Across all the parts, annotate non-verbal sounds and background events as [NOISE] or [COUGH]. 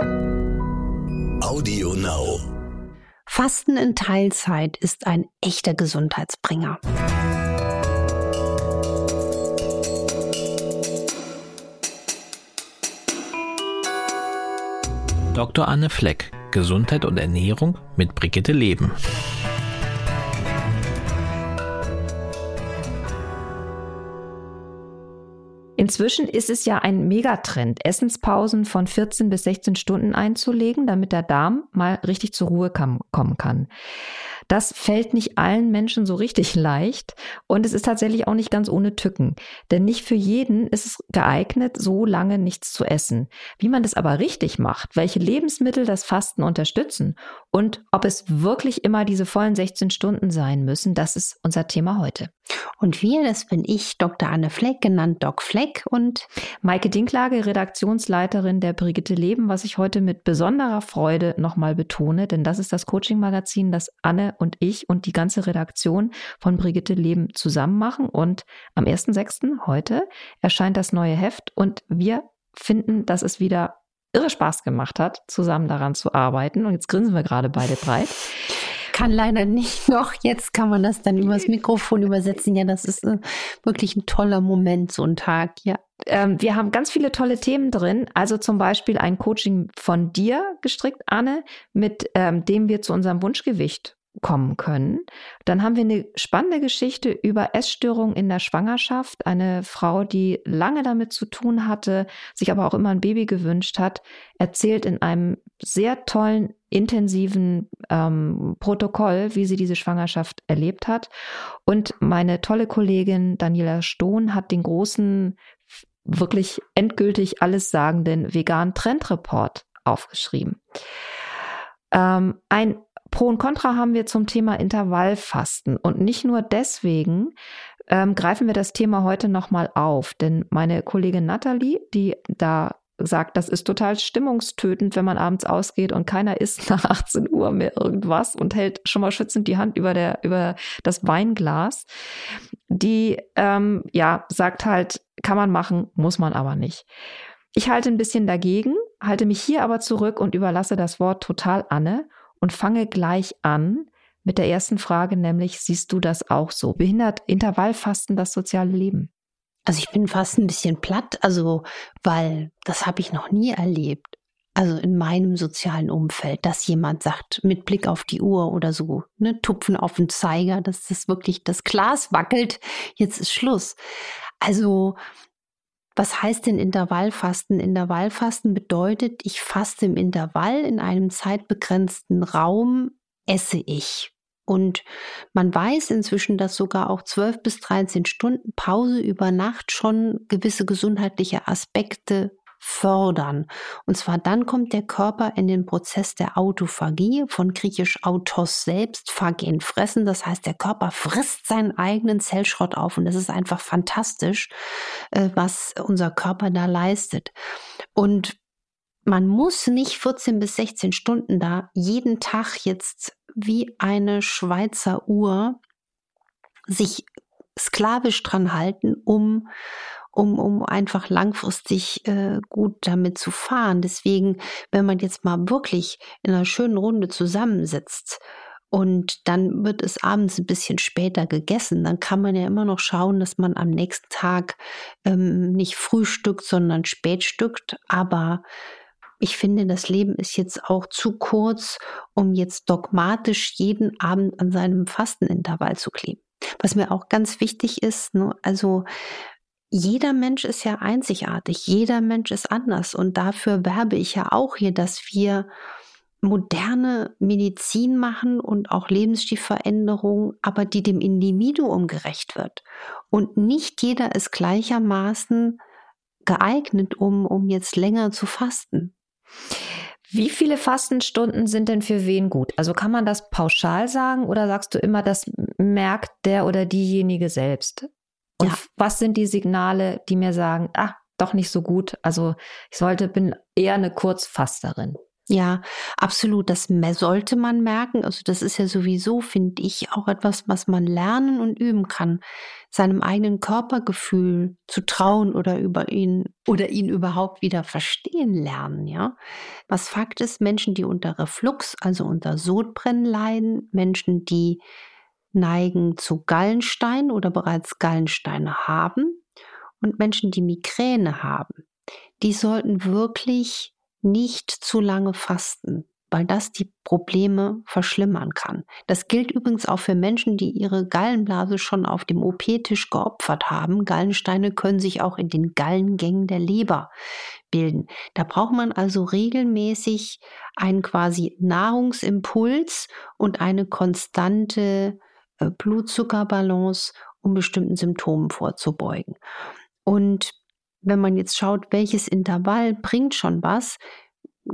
Audio Now. Fasten in Teilzeit ist ein echter Gesundheitsbringer. Dr. Anne Fleck, Gesundheit und Ernährung mit Brigitte Leben. Inzwischen ist es ja ein Megatrend, Essenspausen von 14 bis 16 Stunden einzulegen, damit der Darm mal richtig zur Ruhe kommen kann. Das fällt nicht allen Menschen so richtig [LAUGHS] leicht und es ist tatsächlich auch nicht ganz ohne Tücken. Denn nicht für jeden ist es geeignet, so lange nichts zu essen. Wie man das aber richtig macht, welche Lebensmittel das Fasten unterstützen und ob es wirklich immer diese vollen 16 Stunden sein müssen, das ist unser Thema heute. Und wir, das bin ich, Dr. Anne Fleck, genannt Doc Fleck und Maike Dinklage, Redaktionsleiterin der Brigitte Leben, was ich heute mit besonderer Freude nochmal betone, denn das ist das Coaching-Magazin, das Anne und ich und die ganze Redaktion von Brigitte Leben zusammen machen. Und am 1.6. heute erscheint das neue Heft und wir finden, dass es wieder irre Spaß gemacht hat, zusammen daran zu arbeiten. Und jetzt grinsen wir gerade beide breit kann leider nicht noch. Jetzt kann man das dann übers Mikrofon übersetzen. Ja, das ist äh, wirklich ein toller Moment, so ein Tag, ja. Ähm, wir haben ganz viele tolle Themen drin. Also zum Beispiel ein Coaching von dir gestrickt, Anne, mit ähm, dem wir zu unserem Wunschgewicht kommen können. Dann haben wir eine spannende Geschichte über Essstörungen in der Schwangerschaft. Eine Frau, die lange damit zu tun hatte, sich aber auch immer ein Baby gewünscht hat, erzählt in einem sehr tollen, intensiven ähm, Protokoll, wie sie diese Schwangerschaft erlebt hat. Und meine tolle Kollegin Daniela Stohn hat den großen, wirklich endgültig alles sagenden veganen Trendreport aufgeschrieben. Ähm, ein Pro und Contra haben wir zum Thema Intervallfasten. Und nicht nur deswegen ähm, greifen wir das Thema heute nochmal auf. Denn meine Kollegin Nathalie, die da sagt, das ist total stimmungstötend, wenn man abends ausgeht und keiner isst [LAUGHS] nach 18 Uhr mehr irgendwas und hält schon mal schützend die Hand über, der, über das Weinglas. Die ähm, ja sagt halt, kann man machen, muss man aber nicht. Ich halte ein bisschen dagegen, halte mich hier aber zurück und überlasse das Wort total Anne und fange gleich an mit der ersten Frage, nämlich siehst du das auch so? Behindert Intervallfasten das soziale Leben? Also ich bin fast ein bisschen platt, also weil das habe ich noch nie erlebt. Also in meinem sozialen Umfeld, dass jemand sagt, mit Blick auf die Uhr oder so, ne, Tupfen auf den Zeiger, dass das wirklich das Glas wackelt, jetzt ist Schluss. Also was heißt denn Intervallfasten? Intervallfasten bedeutet, ich faste im Intervall in einem zeitbegrenzten Raum, esse ich. Und man weiß inzwischen, dass sogar auch 12 bis 13 Stunden Pause über Nacht schon gewisse gesundheitliche Aspekte fördern. Und zwar dann kommt der Körper in den Prozess der Autophagie, von griechisch autos selbst, phagen fressen. Das heißt, der Körper frisst seinen eigenen Zellschrott auf und das ist einfach fantastisch, äh, was unser Körper da leistet. Und man muss nicht 14 bis 16 Stunden da jeden Tag jetzt wie eine Schweizer Uhr sich sklavisch dran halten, um um, um einfach langfristig äh, gut damit zu fahren. Deswegen, wenn man jetzt mal wirklich in einer schönen Runde zusammensitzt und dann wird es abends ein bisschen später gegessen, dann kann man ja immer noch schauen, dass man am nächsten Tag ähm, nicht frühstückt, sondern spätstückt. Aber ich finde, das Leben ist jetzt auch zu kurz, um jetzt dogmatisch jeden Abend an seinem Fastenintervall zu kleben. Was mir auch ganz wichtig ist, ne, also jeder Mensch ist ja einzigartig, jeder Mensch ist anders und dafür werbe ich ja auch hier, dass wir moderne Medizin machen und auch Lebensstilveränderungen, aber die dem Individuum gerecht wird. Und nicht jeder ist gleichermaßen geeignet, um, um jetzt länger zu fasten. Wie viele Fastenstunden sind denn für wen gut? Also kann man das pauschal sagen oder sagst du immer, das merkt der oder diejenige selbst? Und ja. was sind die Signale, die mir sagen, ah, doch nicht so gut. Also ich sollte, bin eher eine Kurzfasterin. Ja, absolut. Das sollte man merken. Also das ist ja sowieso, finde ich, auch etwas, was man lernen und üben kann. Seinem eigenen Körpergefühl zu trauen oder über ihn oder ihn überhaupt wieder verstehen lernen, ja. Was Fakt ist, Menschen, die unter Reflux, also unter Sodbrennen leiden, Menschen, die neigen zu Gallenstein oder bereits Gallensteine haben und Menschen, die Migräne haben, die sollten wirklich nicht zu lange fasten, weil das die Probleme verschlimmern kann. Das gilt übrigens auch für Menschen, die ihre Gallenblase schon auf dem OP-Tisch geopfert haben. Gallensteine können sich auch in den Gallengängen der Leber bilden. Da braucht man also regelmäßig einen quasi Nahrungsimpuls und eine konstante Blutzuckerbalance, um bestimmten Symptomen vorzubeugen. Und wenn man jetzt schaut, welches Intervall bringt schon was,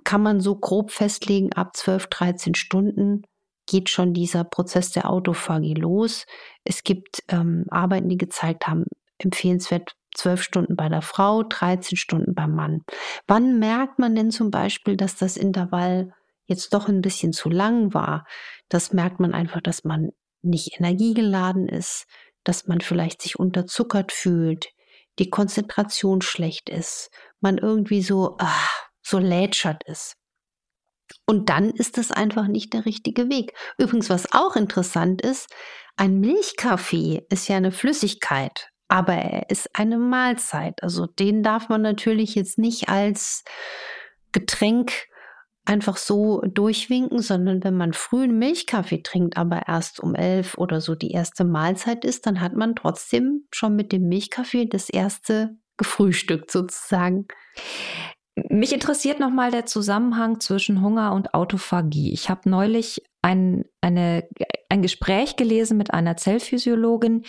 kann man so grob festlegen, ab 12, 13 Stunden geht schon dieser Prozess der Autophagie los. Es gibt ähm, Arbeiten, die gezeigt haben, empfehlenswert 12 Stunden bei der Frau, 13 Stunden beim Mann. Wann merkt man denn zum Beispiel, dass das Intervall jetzt doch ein bisschen zu lang war? Das merkt man einfach, dass man nicht energiegeladen ist, dass man vielleicht sich unterzuckert fühlt, die Konzentration schlecht ist, man irgendwie so, ah, so lätschert ist. Und dann ist es einfach nicht der richtige Weg. Übrigens, was auch interessant ist, ein Milchkaffee ist ja eine Flüssigkeit, aber er ist eine Mahlzeit. Also den darf man natürlich jetzt nicht als Getränk einfach so durchwinken, sondern wenn man früh einen Milchkaffee trinkt, aber erst um elf oder so die erste Mahlzeit ist, dann hat man trotzdem schon mit dem Milchkaffee das erste gefrühstückt sozusagen. Mich interessiert nochmal der Zusammenhang zwischen Hunger und Autophagie. Ich habe neulich ein, eine, ein Gespräch gelesen mit einer Zellphysiologin,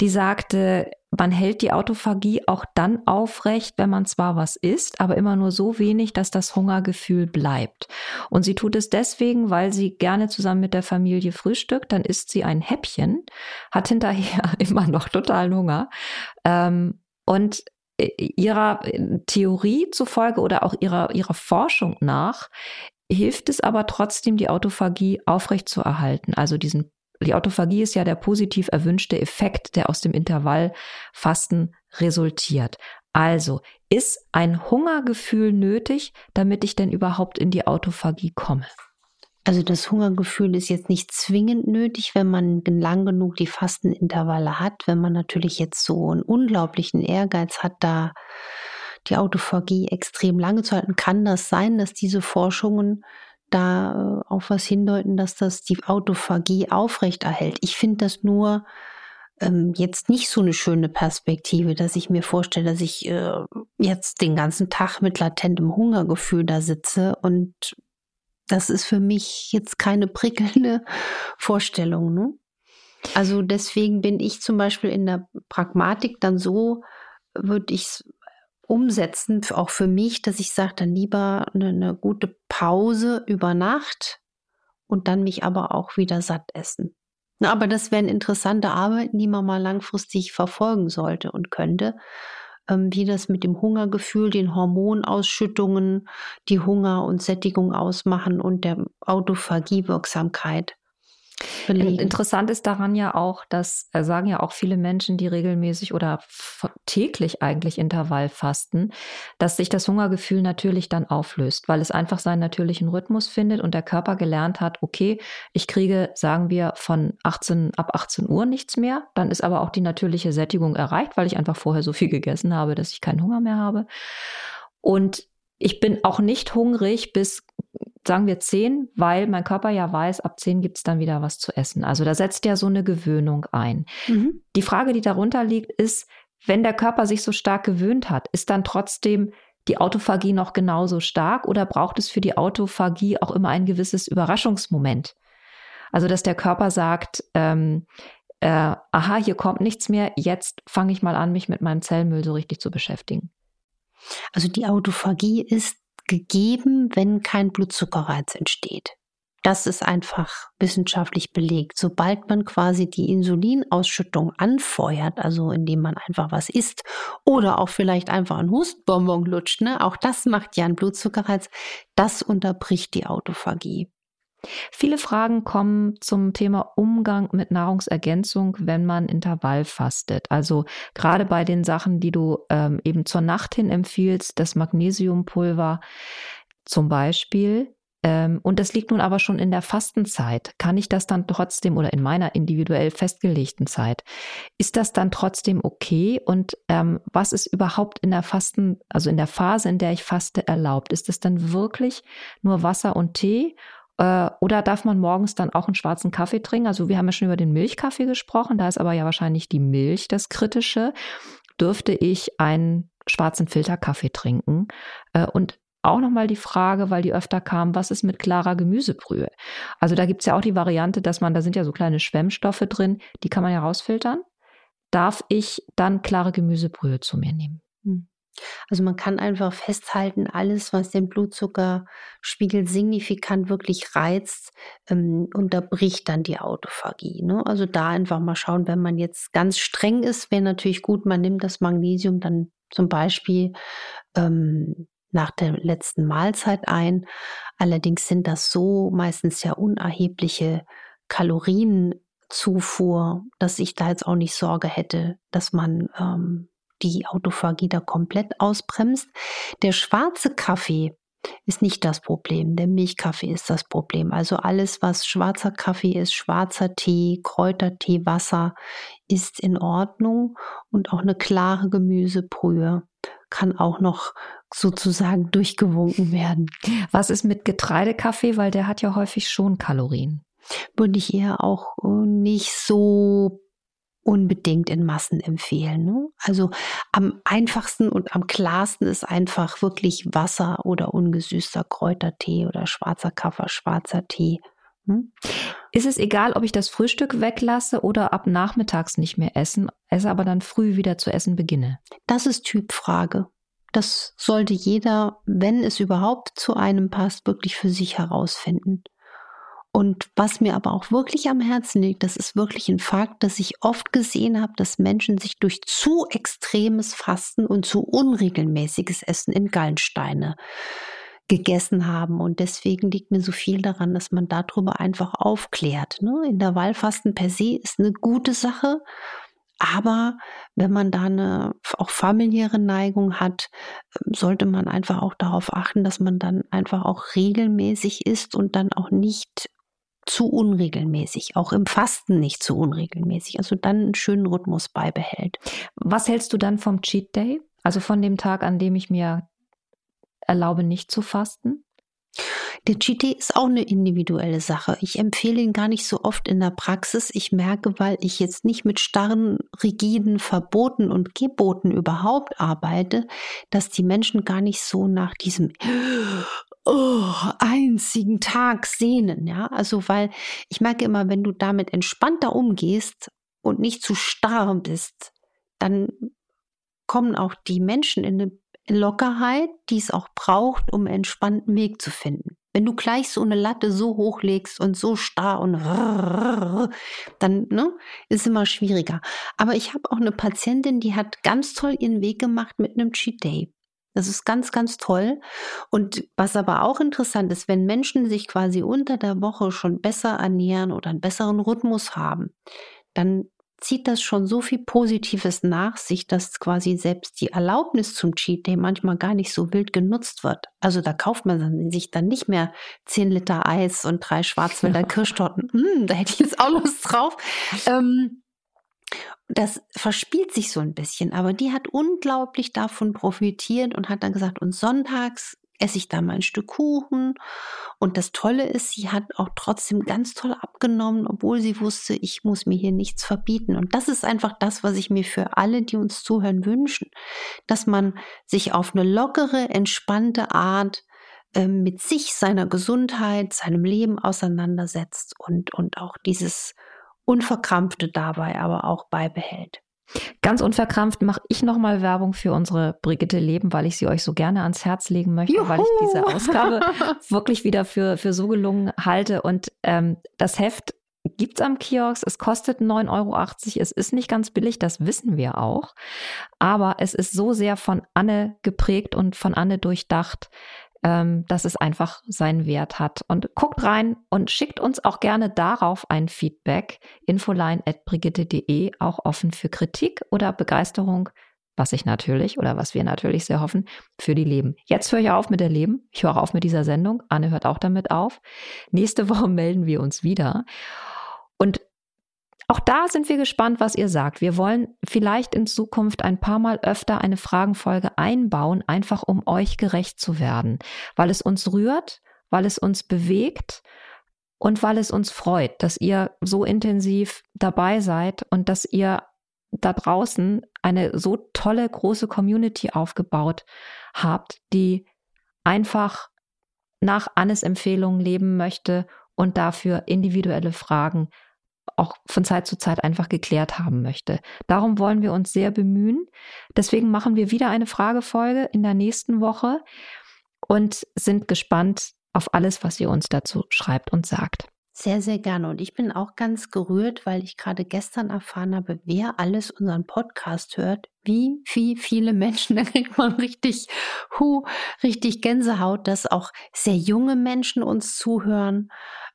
die sagte, man hält die Autophagie auch dann aufrecht, wenn man zwar was isst, aber immer nur so wenig, dass das Hungergefühl bleibt. Und sie tut es deswegen, weil sie gerne zusammen mit der Familie frühstückt, dann isst sie ein Häppchen, hat hinterher [LAUGHS] immer noch totalen Hunger. Ähm, und ihrer Theorie zufolge oder auch ihrer, ihrer Forschung nach hilft es aber trotzdem, die Autophagie aufrechtzuerhalten. Also diesen, die Autophagie ist ja der positiv erwünschte Effekt, der aus dem Intervallfasten resultiert. Also ist ein Hungergefühl nötig, damit ich denn überhaupt in die Autophagie komme? Also das Hungergefühl ist jetzt nicht zwingend nötig, wenn man lang genug die Fastenintervalle hat. Wenn man natürlich jetzt so einen unglaublichen Ehrgeiz hat, da die Autophagie extrem lange zu halten, kann das sein, dass diese Forschungen da äh, auf was hindeuten, dass das die Autophagie aufrechterhält. Ich finde das nur ähm, jetzt nicht so eine schöne Perspektive, dass ich mir vorstelle, dass ich äh, jetzt den ganzen Tag mit latentem Hungergefühl da sitze und das ist für mich jetzt keine prickelnde [LAUGHS] Vorstellung. Ne? Also deswegen bin ich zum Beispiel in der Pragmatik dann so, würde ich umsetzen, auch für mich, dass ich sage, dann lieber eine, eine gute Pause über Nacht und dann mich aber auch wieder satt essen. Na, aber das wären interessante Arbeiten, die man mal langfristig verfolgen sollte und könnte. Ähm, wie das mit dem Hungergefühl, den Hormonausschüttungen, die Hunger und Sättigung ausmachen und der Autophagiewirksamkeit belegen. Interessant ist daran ja auch, dass äh, sagen ja auch viele Menschen, die regelmäßig oder täglich eigentlich Intervall fasten, dass sich das Hungergefühl natürlich dann auflöst, weil es einfach seinen natürlichen Rhythmus findet und der Körper gelernt hat, okay, ich kriege, sagen wir, von 18 ab 18 Uhr nichts mehr, dann ist aber auch die natürliche Sättigung erreicht, weil ich einfach vorher so viel gegessen habe, dass ich keinen Hunger mehr habe. Und ich bin auch nicht hungrig bis sagen wir zehn, weil mein Körper ja weiß, ab zehn gibt es dann wieder was zu essen. Also da setzt ja so eine Gewöhnung ein. Mhm. Die Frage, die darunter liegt, ist, wenn der Körper sich so stark gewöhnt hat, ist dann trotzdem die Autophagie noch genauso stark oder braucht es für die Autophagie auch immer ein gewisses Überraschungsmoment? Also dass der Körper sagt, ähm, äh, aha, hier kommt nichts mehr, jetzt fange ich mal an, mich mit meinem Zellmüll so richtig zu beschäftigen. Also die Autophagie ist gegeben, wenn kein Blutzuckerreiz entsteht. Das ist einfach wissenschaftlich belegt. Sobald man quasi die Insulinausschüttung anfeuert, also indem man einfach was isst oder auch vielleicht einfach einen Hustbonbon lutscht, ne, auch das macht ja einen Blutzuckerreiz, das unterbricht die Autophagie. Viele Fragen kommen zum Thema Umgang mit Nahrungsergänzung, wenn man Intervall fastet. Also gerade bei den Sachen, die du ähm, eben zur Nacht hin empfiehlst, das Magnesiumpulver zum Beispiel. Ähm, und das liegt nun aber schon in der Fastenzeit. Kann ich das dann trotzdem oder in meiner individuell festgelegten Zeit, ist das dann trotzdem okay? Und ähm, was ist überhaupt in der Fasten, also in der Phase, in der ich faste, erlaubt? Ist es dann wirklich nur Wasser und Tee? Äh, oder darf man morgens dann auch einen schwarzen Kaffee trinken? Also wir haben ja schon über den Milchkaffee gesprochen, da ist aber ja wahrscheinlich die Milch das Kritische. Dürfte ich einen schwarzen Filterkaffee trinken? Äh, und auch nochmal die Frage, weil die öfter kam, was ist mit klarer Gemüsebrühe? Also da gibt es ja auch die Variante, dass man, da sind ja so kleine Schwemmstoffe drin, die kann man ja rausfiltern. Darf ich dann klare Gemüsebrühe zu mir nehmen? Also man kann einfach festhalten, alles, was den Blutzuckerspiegel signifikant wirklich reizt, ähm, unterbricht dann die Autophagie. Ne? Also da einfach mal schauen, wenn man jetzt ganz streng ist, wäre natürlich gut, man nimmt das Magnesium dann zum Beispiel ähm, nach der letzten Mahlzeit ein. Allerdings sind das so meistens ja unerhebliche Kalorienzufuhr, dass ich da jetzt auch nicht Sorge hätte, dass man ähm, die Autophagie da komplett ausbremst. Der schwarze Kaffee ist nicht das Problem. Der Milchkaffee ist das Problem. Also alles, was schwarzer Kaffee ist, schwarzer Tee, Kräutertee, Wasser, ist in Ordnung. Und auch eine klare Gemüsebrühe kann auch noch sozusagen durchgewunken werden. Was ist mit Getreidekaffee? Weil der hat ja häufig schon Kalorien. Würde ich eher auch äh, nicht so unbedingt in Massen empfehlen. Ne? Also am einfachsten und am klarsten ist einfach wirklich Wasser oder ungesüßter Kräutertee oder schwarzer Kaffee, schwarzer Tee. Hm? Ist es egal, ob ich das Frühstück weglasse oder ab nachmittags nicht mehr essen, esse aber dann früh wieder zu essen beginne? Das ist Typfrage. Das sollte jeder, wenn es überhaupt zu einem passt, wirklich für sich herausfinden. Und was mir aber auch wirklich am Herzen liegt, das ist wirklich ein Fakt, dass ich oft gesehen habe, dass Menschen sich durch zu extremes Fasten und zu unregelmäßiges Essen in Gallensteine gegessen haben. Und deswegen liegt mir so viel daran, dass man darüber einfach aufklärt. Ne? Intervallfasten per se ist eine gute Sache. Aber wenn man da eine auch familiäre Neigung hat, sollte man einfach auch darauf achten, dass man dann einfach auch regelmäßig isst und dann auch nicht zu unregelmäßig, auch im Fasten nicht zu unregelmäßig, also dann einen schönen Rhythmus beibehält. Was hältst du dann vom Cheat Day? Also von dem Tag, an dem ich mir erlaube, nicht zu fasten? Der Cheat Day ist auch eine individuelle Sache. Ich empfehle ihn gar nicht so oft in der Praxis. Ich merke, weil ich jetzt nicht mit starren, rigiden Verboten und Geboten überhaupt arbeite, dass die Menschen gar nicht so nach diesem oh, einzigen Tag sehnen, ja. Also, weil ich merke immer, wenn du damit entspannter umgehst und nicht zu starr bist, dann kommen auch die Menschen in eine Lockerheit, die es auch braucht, um einen entspannten Weg zu finden. Wenn du gleich so eine Latte so hochlegst und so starr und dann ne, ist immer schwieriger. Aber ich habe auch eine Patientin, die hat ganz toll ihren Weg gemacht mit einem Cheat Day. Das ist ganz, ganz toll. Und was aber auch interessant ist, wenn Menschen sich quasi unter der Woche schon besser ernähren oder einen besseren Rhythmus haben, dann zieht das schon so viel Positives nach sich, dass quasi selbst die Erlaubnis zum Cheat Day manchmal gar nicht so wild genutzt wird. Also da kauft man sich dann nicht mehr 10 Liter Eis und drei Schwarzwälder Kirschtorten. Hm, da hätte ich jetzt auch Lust drauf. Ähm, das verspielt sich so ein bisschen, aber die hat unglaublich davon profitiert und hat dann gesagt, und sonntags esse ich da mal ein Stück Kuchen. Und das Tolle ist, sie hat auch trotzdem ganz toll abgenommen, obwohl sie wusste, ich muss mir hier nichts verbieten. Und das ist einfach das, was ich mir für alle, die uns zuhören, wünschen, dass man sich auf eine lockere, entspannte Art äh, mit sich, seiner Gesundheit, seinem Leben auseinandersetzt und, und auch dieses Unverkrampfte dabei aber auch beibehält. Ganz unverkrampft mache ich nochmal Werbung für unsere Brigitte Leben, weil ich sie euch so gerne ans Herz legen möchte, Juhu. weil ich diese Ausgabe [LAUGHS] wirklich wieder für, für so gelungen halte. Und ähm, das Heft gibt es am Kiosk. Es kostet 9,80 Euro. Es ist nicht ganz billig, das wissen wir auch. Aber es ist so sehr von Anne geprägt und von Anne durchdacht, ähm, dass es einfach seinen Wert hat. Und guckt rein und schickt uns auch gerne darauf ein Feedback. infoline.brigitte.de, auch offen für Kritik oder Begeisterung, was ich natürlich oder was wir natürlich sehr hoffen, für die Leben. Jetzt höre ich auf mit der Leben. Ich höre auf mit dieser Sendung. Anne hört auch damit auf. Nächste [LAUGHS] Woche melden wir uns wieder. Und auch da sind wir gespannt, was ihr sagt. Wir wollen vielleicht in Zukunft ein paar Mal öfter eine Fragenfolge einbauen, einfach um euch gerecht zu werden, weil es uns rührt, weil es uns bewegt und weil es uns freut, dass ihr so intensiv dabei seid und dass ihr da draußen eine so tolle große Community aufgebaut habt, die einfach nach Annes Empfehlungen leben möchte und dafür individuelle Fragen auch von Zeit zu Zeit einfach geklärt haben möchte. Darum wollen wir uns sehr bemühen. Deswegen machen wir wieder eine Fragefolge in der nächsten Woche und sind gespannt auf alles, was ihr uns dazu schreibt und sagt. Sehr, sehr gerne. Und ich bin auch ganz gerührt, weil ich gerade gestern erfahren habe, wer alles unseren Podcast hört. Wie, wie viele Menschen, [LAUGHS] da kriegt man richtig, hu, richtig Gänsehaut, dass auch sehr junge Menschen uns zuhören.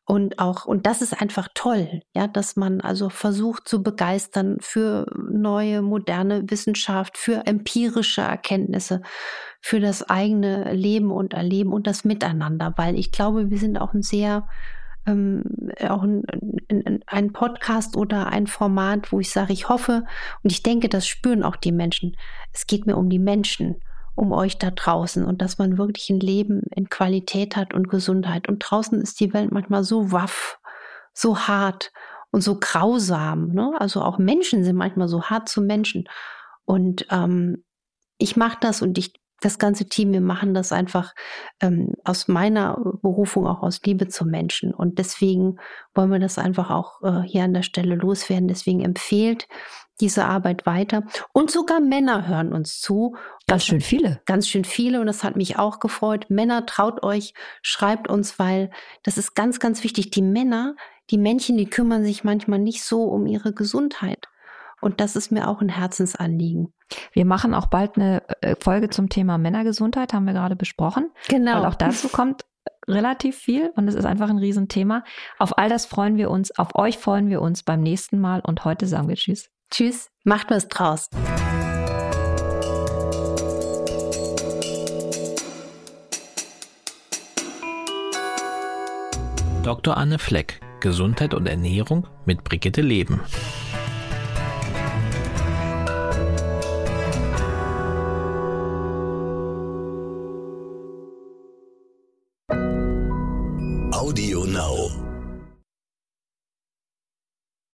Und auch, und das ist einfach toll, ja, dass man also versucht zu begeistern für neue, moderne Wissenschaft, für empirische Erkenntnisse, für das eigene Leben und Erleben und das Miteinander, weil ich glaube, wir sind auch ein sehr, ähm, auch ein, ein, ein Podcast oder ein Format, wo ich sage, ich hoffe und ich denke, das spüren auch die Menschen. Es geht mir um die Menschen um euch da draußen und dass man wirklich ein Leben in Qualität hat und Gesundheit. Und draußen ist die Welt manchmal so waff, so hart und so grausam. Ne? Also auch Menschen sind manchmal so hart zu Menschen. Und ähm, ich mache das und ich, das ganze Team, wir machen das einfach ähm, aus meiner Berufung, auch aus Liebe zu Menschen. Und deswegen wollen wir das einfach auch äh, hier an der Stelle loswerden. Deswegen empfehlt diese Arbeit weiter. Und sogar Männer hören uns zu. Ganz schön viele. Ganz schön viele. Und das hat mich auch gefreut. Männer, traut euch, schreibt uns, weil das ist ganz, ganz wichtig. Die Männer, die Männchen, die kümmern sich manchmal nicht so um ihre Gesundheit. Und das ist mir auch ein Herzensanliegen. Wir machen auch bald eine äh, Folge zum Thema Männergesundheit, haben wir gerade besprochen. Genau. Weil auch dazu kommt relativ viel und es ist einfach ein Riesenthema. Auf all das freuen wir uns, auf euch freuen wir uns beim nächsten Mal und heute sagen wir Tschüss. Tschüss, macht was draus. Dr. Anne Fleck, Gesundheit und Ernährung mit Brigitte Leben.